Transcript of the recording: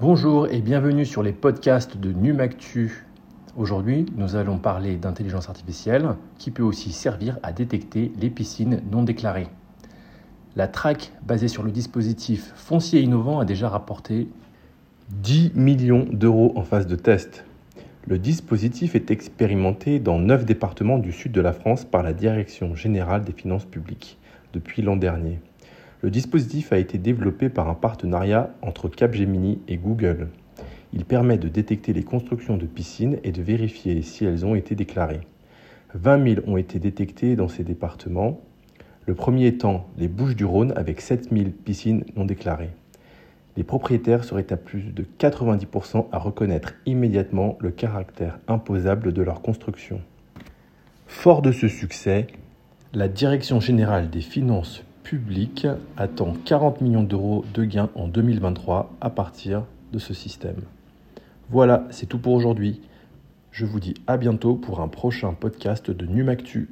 Bonjour et bienvenue sur les podcasts de Numactu. Aujourd'hui, nous allons parler d'intelligence artificielle qui peut aussi servir à détecter les piscines non déclarées. La traque basée sur le dispositif foncier innovant a déjà rapporté 10 millions d'euros en phase de test. Le dispositif est expérimenté dans 9 départements du sud de la France par la Direction générale des finances publiques depuis l'an dernier. Le dispositif a été développé par un partenariat entre Capgemini et Google. Il permet de détecter les constructions de piscines et de vérifier si elles ont été déclarées. 20 000 ont été détectées dans ces départements, le premier étant les Bouches du Rhône avec 7 000 piscines non déclarées. Les propriétaires seraient à plus de 90% à reconnaître immédiatement le caractère imposable de leur construction. Fort de ce succès, la Direction générale des finances publiques attend 40 millions d'euros de gains en 2023 à partir de ce système. Voilà, c'est tout pour aujourd'hui. Je vous dis à bientôt pour un prochain podcast de Numactu.